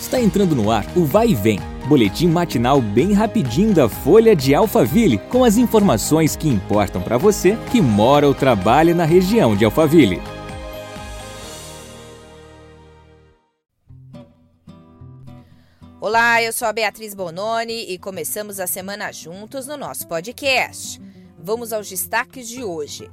Está entrando no ar o Vai e Vem, boletim matinal bem rapidinho da Folha de Alphaville, com as informações que importam para você que mora ou trabalha na região de Alphaville. Olá, eu sou a Beatriz Bononi e começamos a semana juntos no nosso podcast. Vamos aos destaques de hoje.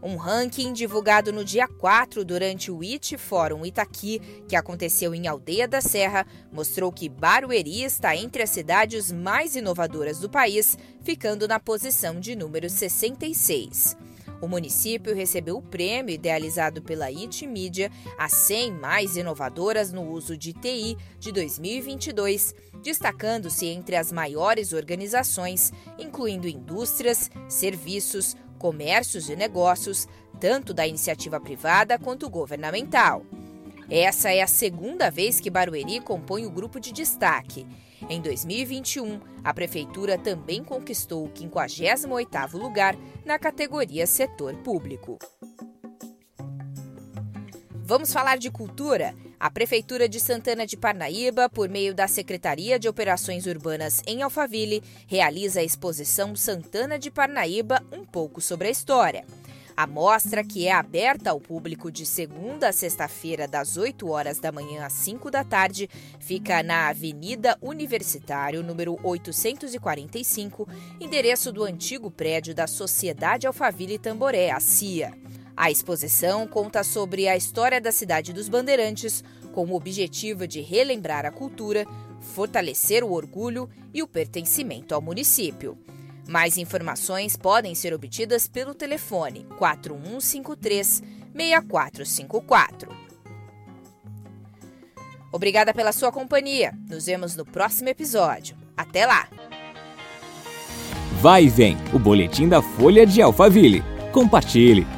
Um ranking divulgado no dia 4 durante o IT Fórum Itaqui, que aconteceu em Aldeia da Serra, mostrou que Barueri está entre as cidades mais inovadoras do país, ficando na posição de número 66. O município recebeu o prêmio idealizado pela IT Media, as 100 mais inovadoras no uso de TI de 2022, destacando-se entre as maiores organizações, incluindo indústrias, serviços, comércios e negócios, tanto da iniciativa privada quanto governamental. Essa é a segunda vez que Barueri compõe o grupo de destaque. Em 2021, a prefeitura também conquistou o 58º lugar na categoria Setor Público. Vamos falar de cultura? A Prefeitura de Santana de Parnaíba, por meio da Secretaria de Operações Urbanas em Alphaville, realiza a exposição Santana de Parnaíba Um pouco sobre a história. A mostra, que é aberta ao público de segunda a sexta-feira, das 8 horas da manhã às 5 da tarde, fica na Avenida Universitário, número 845, endereço do antigo prédio da Sociedade Alphaville Tamboré, a CIA. A exposição conta sobre a história da cidade dos Bandeirantes, com o objetivo de relembrar a cultura, fortalecer o orgulho e o pertencimento ao município. Mais informações podem ser obtidas pelo telefone 4153 6454. Obrigada pela sua companhia. Nos vemos no próximo episódio. Até lá! Vai e vem o boletim da Folha de Alphaville. Compartilhe.